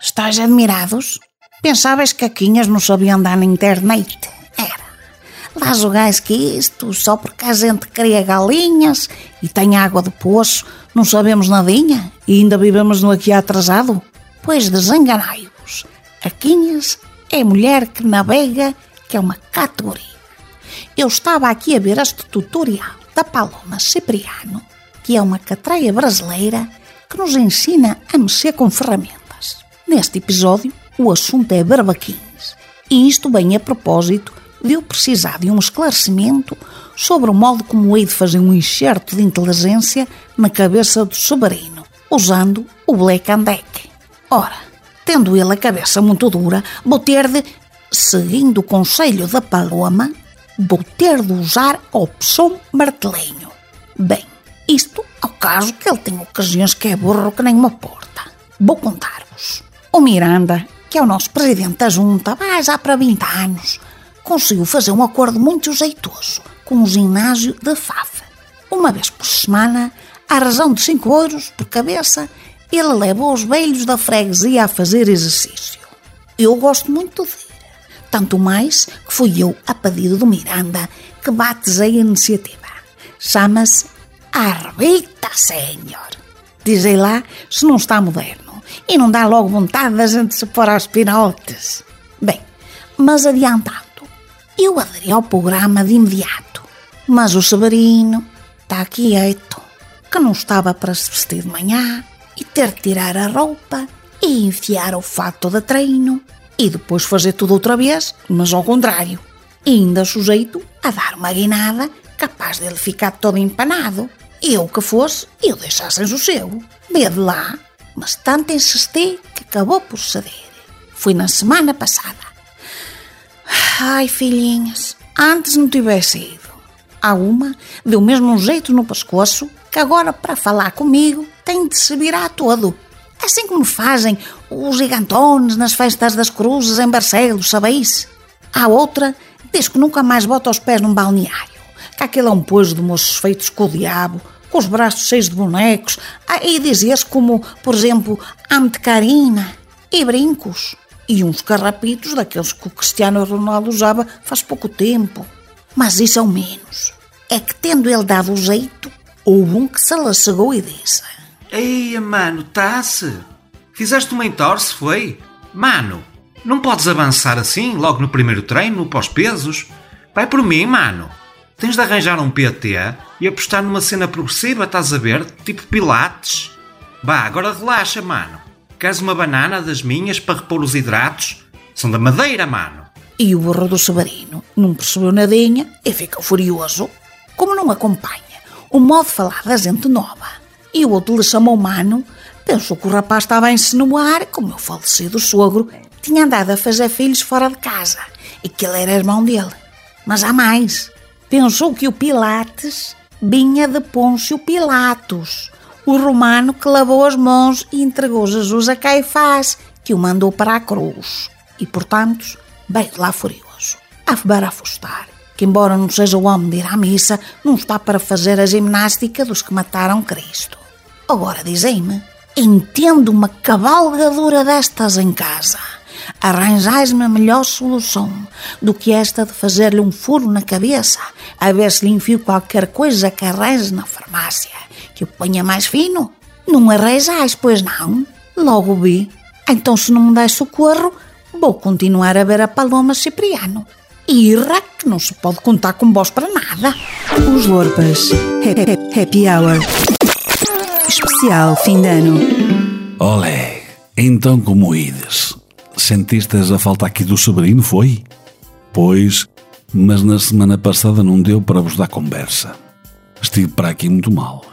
Estás admirados? Pensavas que Aquinhas não sabia andar na internet? Lá jogais que isto, só porque a gente cria galinhas e tem água de poço, não sabemos nadinha e ainda vivemos no aqui atrasado? Pois desenganai-vos. Aquinhas é mulher que navega, que é uma categoria. Eu estava aqui a ver este tutorial da Paloma Cipriano, que é uma catreia brasileira que nos ensina a mexer com ferramentas. Neste episódio, o assunto é barbaquins. E isto vem a propósito de eu precisar de um esclarecimento sobre o modo como hei de fazer um enxerto de inteligência na cabeça do Soberino, usando o Black and Deck. Ora, tendo ele a cabeça muito dura, vou ter de, seguindo o conselho da Paloma, vou ter de usar a opção martelinho. Bem, isto ao caso que ele tem ocasiões que é burro que nem uma porta. Vou contar-vos. O Miranda, que é o nosso presidente da junta, vai já para 20 anos, conseguiu fazer um acordo muito jeitoso com o ginásio de Fafa. Uma vez por semana, à razão de 5 euros por cabeça, ele leva os velhos da freguesia a fazer exercício. Eu gosto muito de ir. Tanto mais que fui eu, a pedido do Miranda, que batizei a iniciativa. Chama-se Arbita Senhor. Dizei lá se não está moderno e não dá logo vontade da gente se pôr aos pinotes. Bem, mas adiantando, eu aderi ao programa de imediato, mas o Severino está quieto, que não estava para se vestir de manhã e ter de tirar a roupa e enfiar o fato de treino e depois fazer tudo outra vez, mas ao contrário, ainda sujeito a dar uma guinada capaz dele ficar todo empanado. Eu que fosse, eu deixasse sossego. Vê de lá, mas tanto insisti que acabou por ceder. Fui na semana passada. Ai, filhinhas, antes não tivesse ido. Há uma deu mesmo um jeito no pescoço que agora, para falar comigo, tem de se virar todo. Assim como fazem os gigantones nas festas das cruzes em Barcelos, sabeis? Há outra diz que nunca mais bota os pés num balneário, que aquele é um pojo de moços feitos com o diabo, com os braços cheios de bonecos, ah, e dizias como, por exemplo, carina e brincos, e uns carrapitos daqueles que o Cristiano Ronaldo usava faz pouco tempo. Mas isso é o menos. É que tendo ele dado o jeito, houve um que se lassegou e disse... Eia, mano, tá-se. Fizeste uma entorse, foi? Mano, não podes avançar assim, logo no primeiro treino, os pesos? Vai por mim, mano. Tens de arranjar um PT e apostar numa cena progressiva, estás a ver? Tipo Pilates. Vá, agora relaxa, mano. Queres uma banana das minhas para repor os hidratos? São da madeira, mano. E o burro do Severino não percebeu nadinha e ficou furioso. Como não acompanha o modo de falar da gente nova. E o outro lhe chamou mano, pensou que o rapaz estava a insinuar que o meu falecido sogro tinha andado a fazer filhos fora de casa e que ele era irmão dele. Mas há mais. Pensou que o Pilates vinha de Pôncio Pilatos, o romano que lavou as mãos e entregou Jesus a Caifás, que o mandou para a cruz. E, portanto, veio lá furioso, a barafustar, que embora não seja o homem de ir à missa, não está para fazer a ginástica dos que mataram Cristo. Agora dizem-me, entendo uma cavalgadura destas em casa. Arranjais-me a melhor solução do que esta de fazer-lhe um furo na cabeça, a ver se lhe enfio qualquer coisa que arranje na farmácia, que o ponha mais fino. Não arranjais, pois não? Logo vi. Então, se não me dás socorro, vou continuar a ver a Paloma Cipriano. Irra, que não se pode contar com vós para nada. Os Lorpas. Ha- ha- Happy Hour. Especial fim de ano. Olé, então como ides? Sentistes a falta aqui do sobrinho, foi? Pois, mas na semana passada não deu para vos dar conversa. Estive para aqui muito mal.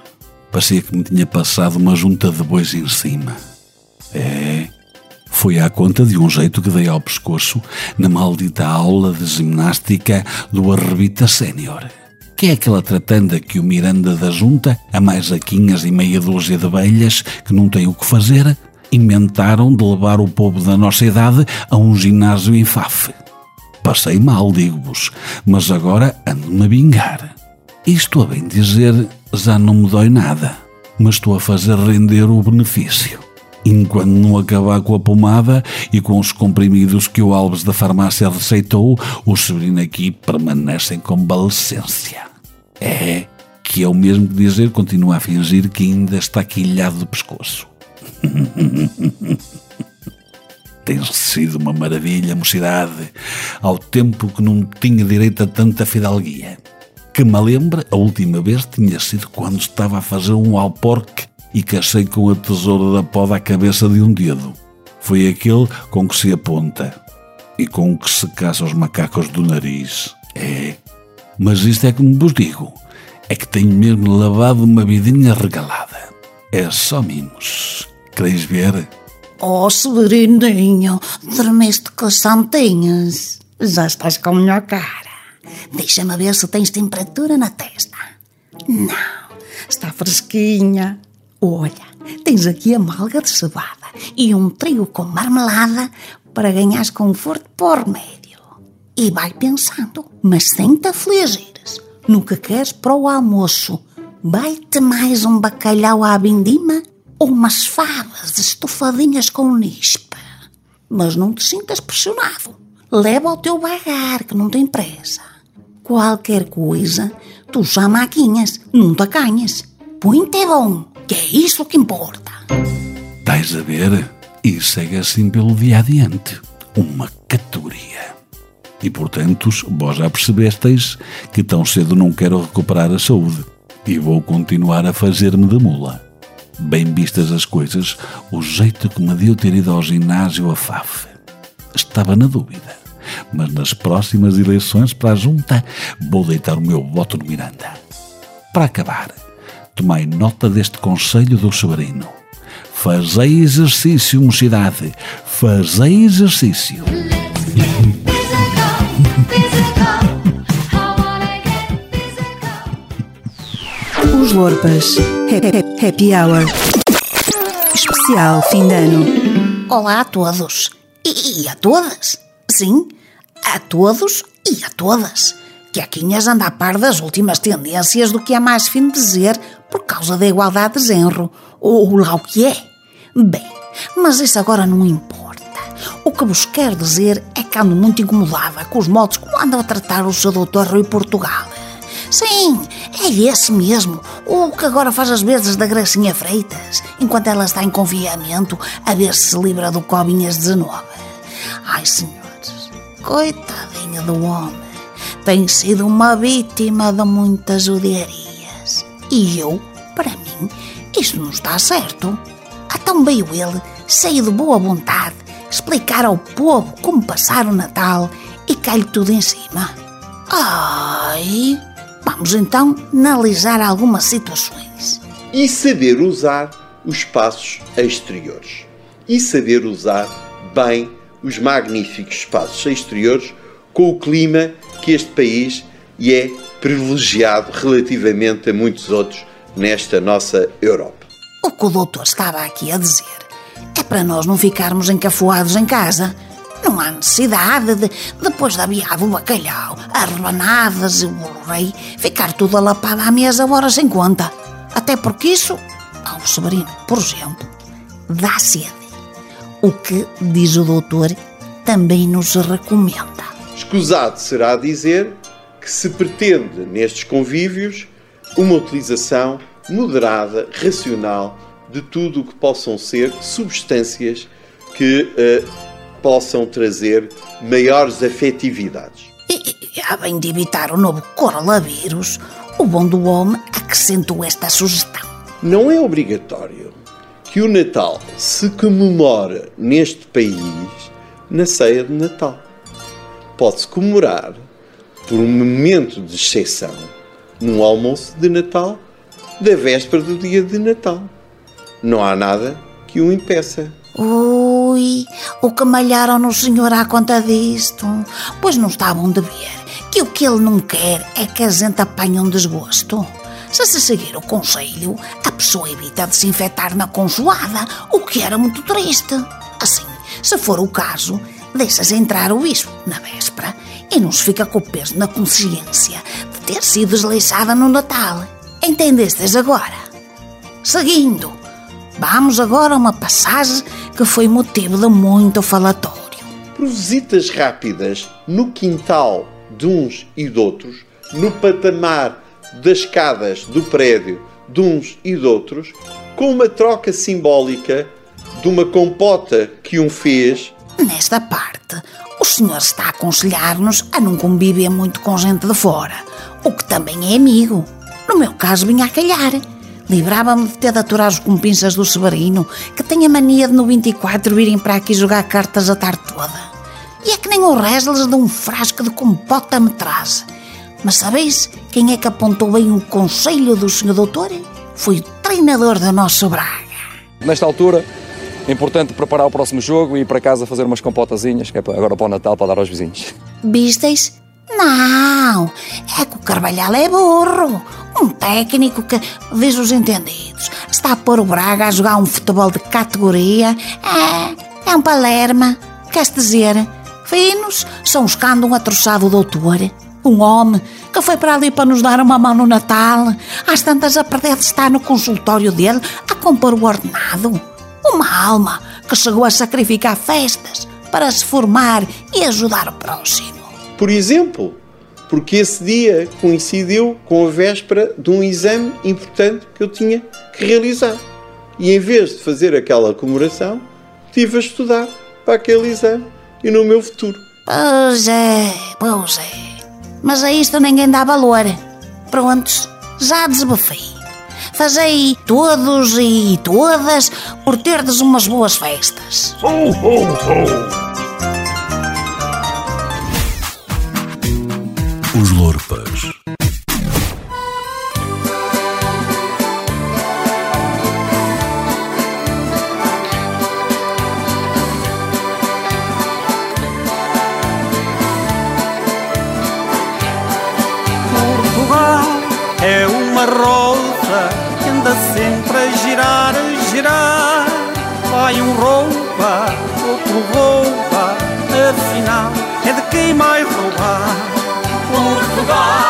Parecia que me tinha passado uma junta de bois em cima. É, foi à conta de um jeito que dei ao pescoço na maldita aula de ginástica do Arrebita Sénior. Que é aquela tratanda que o Miranda da Junta, a mais jaquinhas e meia dúzia de velhas que não têm o que fazer, inventaram de levar o povo da nossa idade a um ginásio em Faf. Passei mal, digo-vos, mas agora ando-me a vingar. Isto a bem dizer, já não me dói nada, mas estou a fazer render o benefício. Enquanto não acabar com a pomada e com os comprimidos que o Alves da farmácia receitou, o sobrinho aqui permanece em convalescência. É que é o mesmo que dizer continua a fingir que ainda está quilhado do pescoço. Tens sido uma maravilha, mocidade, ao tempo que não tinha direito a tanta fidalguia. Que me lembra, a última vez tinha sido quando estava a fazer um alporque e cachei com a tesoura da poda à cabeça de um dedo. Foi aquele com que se aponta e com que se caça os macacos do nariz. É, mas isto é como vos digo, é que tenho mesmo lavado uma vidinha regalada. É só mimos. Quereis ver? Oh, Severininho, dormiste com as santinhas. Já estás com a melhor cara. Deixa-me ver se tens temperatura na testa. Não, está fresquinha. Olha, tens aqui a malga de cevada e um trigo com marmelada para ganhares conforto por remédio. E vai pensando, mas sem te afligires. Nunca queres para o almoço. Vai-te mais um bacalhau à vindima ou umas favas estofadinhas com nispa. Mas não te sintas pressionado. Leva o teu bagar, que não tem pressa. Qualquer coisa, tu já maquinhas, não te acanhas. Põe-te é bom, que é isso que importa. Estás a ver? E segue assim pelo dia adiante. Uma categoria. E portanto, vós já percebesteis que tão cedo não quero recuperar a saúde. E vou continuar a fazer-me de mula. Bem vistas as coisas, o jeito que me deu ter ido ao ginásio a FAF. Estava na dúvida. Mas nas próximas eleições para a junta vou deitar o meu voto no Miranda. Para acabar, tomai nota deste conselho do sobrinho. Fazei exercício, mocidade. Fazei exercício. Os Lorpas. Ha- ha- Happy Hour. Especial fim de ano. Olá a todos. E a todas. Sim, a todos e a todas. Que a Quinhas anda a par das últimas tendências do que é mais de dizer por causa da igualdade de género. Ou lá o que é. Bem, mas isso agora não importa. O que vos quero dizer é que ando muito incomodada com os modos como andam a tratar o seu doutor Rui Portugal. Sim, é esse mesmo, o que agora faz as vezes da Gracinha Freitas, enquanto ela está em confinamento a ver se se livra do Cobinhas 19. Ai, senhores, coitadinha do homem, tem sido uma vítima de muitas judiarias. E eu, para mim, isto não está certo. Então veio ele, cheio de boa vontade, explicar ao povo como passar o Natal e cai-lhe tudo em cima. Ai, vamos então analisar algumas situações. E saber usar os espaços exteriores. E saber usar bem os magníficos espaços exteriores com o clima que este país é privilegiado relativamente a muitos outros nesta nossa Europa. O que o doutor estava aqui a dizer é para nós não ficarmos encafuados em casa. Não há necessidade de, depois da viada, o bacalhau, as rebanadas e o rei, ficar tudo alapado à mesa horas sem conta. Até porque isso, ao sobrinho, por exemplo, dá sede. O que, diz o doutor, também nos recomenda. Escusado será dizer que se pretende nestes convívios uma utilização moderada, racional de tudo o que possam ser substâncias que eh, possam trazer maiores afetividades. E, e, a bem de evitar o novo coronavírus, o bom do homem acrescentou esta sugestão. Não é obrigatório que o Natal se comemore neste país na ceia de Natal. Pode-se comemorar por um momento de exceção num almoço de Natal da véspera do dia de Natal. Não há nada que o impeça. Ui, o que malharam no senhor à conta disto? Pois não estavam de ver que o que ele não quer é que a gente apanhe um desgosto. Se se seguir o conselho, a pessoa evita de se infectar na consoada, o que era muito triste. Assim, se for o caso, deixas entrar o bispo na véspera e não se fica com o peso na consciência de ter sido desleixada no Natal. Entendestes agora? Seguindo, vamos agora a uma passagem que foi motivo de muito falatório. Por visitas rápidas no quintal de uns e de outros, no patamar das escadas do prédio de uns e de outros, com uma troca simbólica de uma compota que um fez. Nesta parte, o senhor está a aconselhar-nos a não conviver muito com gente de fora, o que também é amigo. No meu caso, vinha a calhar. Livrava-me de ter de aturar os compinchas do Severino, que tem a mania de no 24 virem para aqui jogar cartas a tarde toda. E é que nem o Resles de um frasco de compota me traz. Mas sabeis quem é que apontou bem o conselho do senhor doutor? Foi o treinador do nosso Braga. Nesta altura, é importante preparar o próximo jogo e ir para casa fazer umas compotazinhas, que é agora para o Natal, para dar aos vizinhos. Visteis? Não, é que o Carvalhal é burro. Um técnico que, diz os entendidos, está a pôr o Braga a jogar um futebol de categoria. É, é um palerma. Queres dizer, finos são os que andam a troçar o doutor. Um homem que foi para ali para nos dar uma mão no Natal, às tantas a perder de estar no consultório dele a compor o ordenado. Uma alma que chegou a sacrificar festas para se formar e ajudar o próximo. Por exemplo, porque esse dia coincidiu com a véspera de um exame importante que eu tinha que realizar. E em vez de fazer aquela comemoração, estive a estudar para aquele exame e no meu futuro. Pois é, pois é. Mas a isto ninguém dá valor. Prontos, já desabafei. Fazei todos e todas por terdes umas boas festas. Ho, ho, ho! Os Lorpas. Outro rouba, afinal é de quem mais roubar. É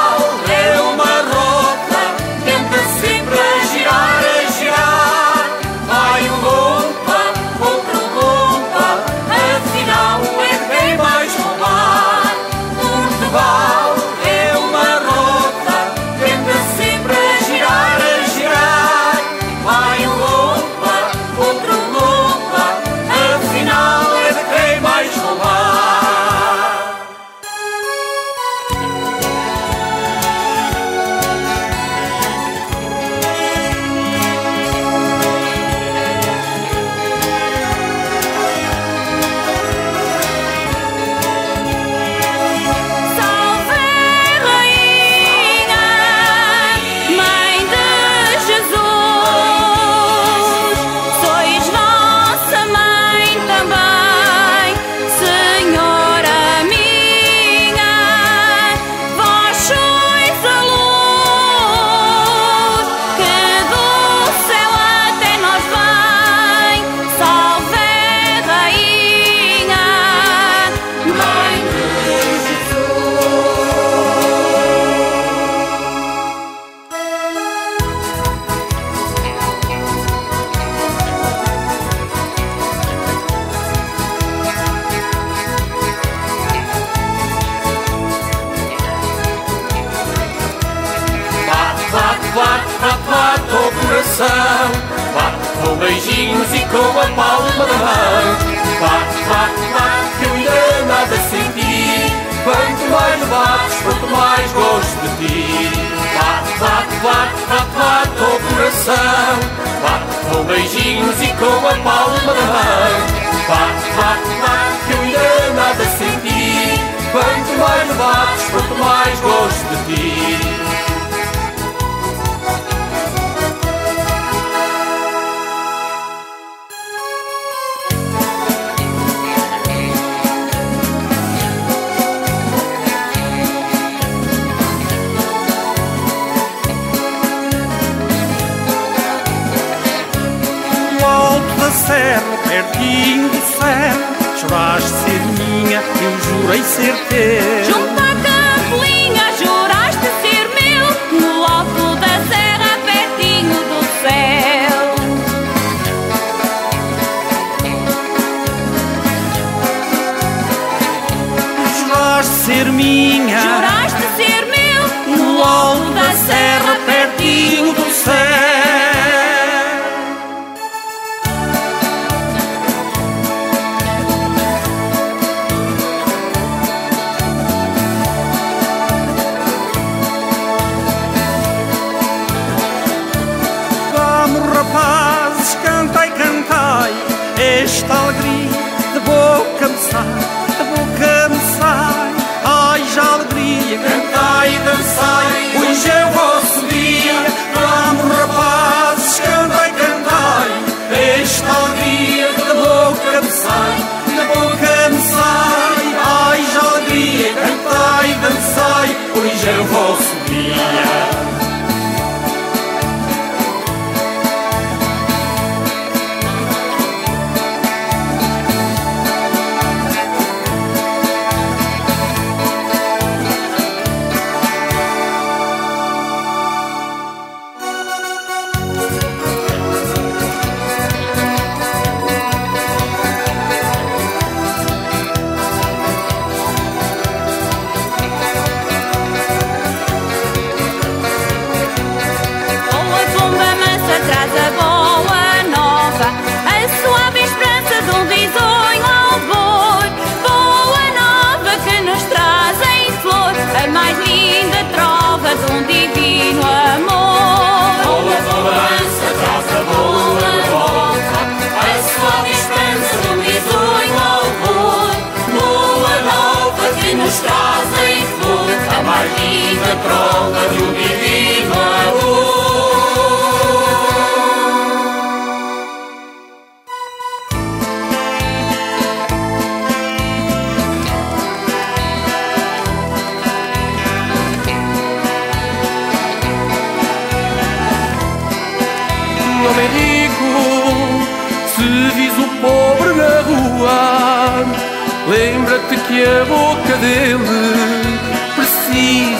beijinhos e com a palma da mão. Bate, bate, bate, que eu ainda nada senti. Quanto mais bates, quanto mais gosto de ti. Bate, bate, bate, bate, bate o coração. Bate com beijinhos e com a palma da mão. Bate, bate, bate, que eu ainda nada senti. Quanto mais bates, quanto mais gosto de ti. Serra, pertinho do céu. Choraste ser minha, eu jurei ser teu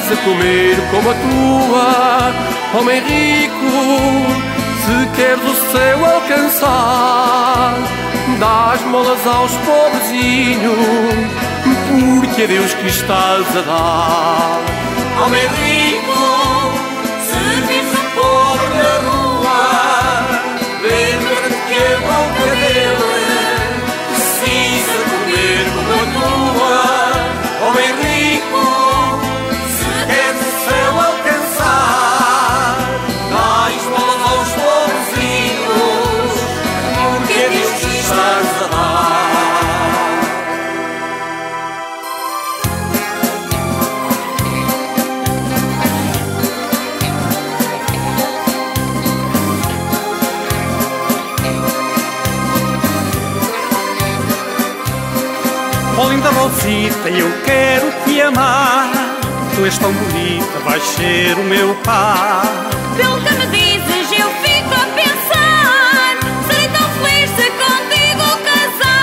precisa comer como a tua. Homem rico, se queres o céu alcançar, dá as molas aos pobrezinhos, porque é Deus que estás a dar. Homem rico, eu quero te amar. Tu és tão bonita, vais ser o meu par. Pelo que me dizes eu fico a pensar Serei tão feliz se contigo casar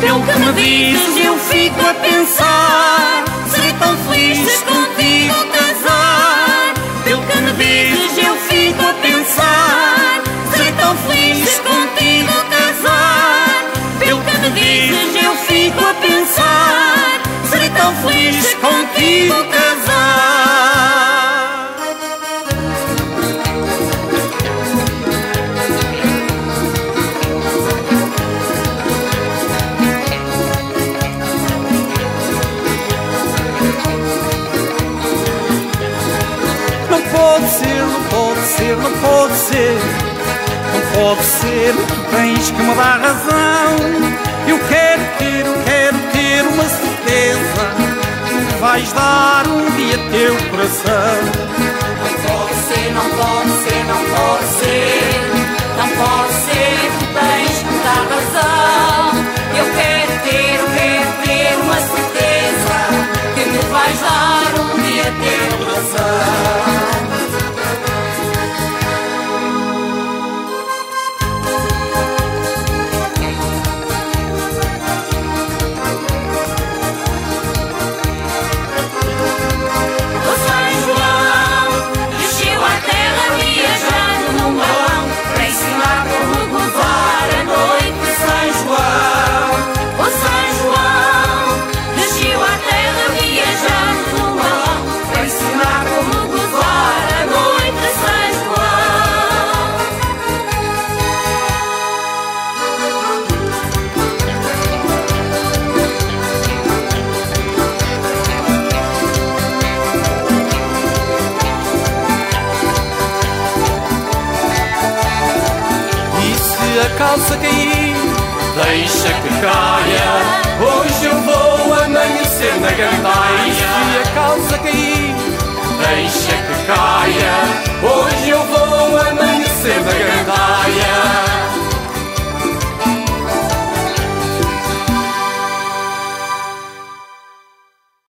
Pelo que me dizes, eu fico a pensar. Serei tão feliz se contigo casar. Pelo que me dizes, quis contigo casar. Não pode ser, não pode ser, não pode ser. Não pode ser, tu tens que me dar razão. Eu quero ter, vais dar um dia teu coração. Não pode ser, não pode ser, não pode ser. Não pode ser, tu tens que dar razão. Eu quero ter, eu quero ter uma certeza. Que me vais dar um dia teu coração. God.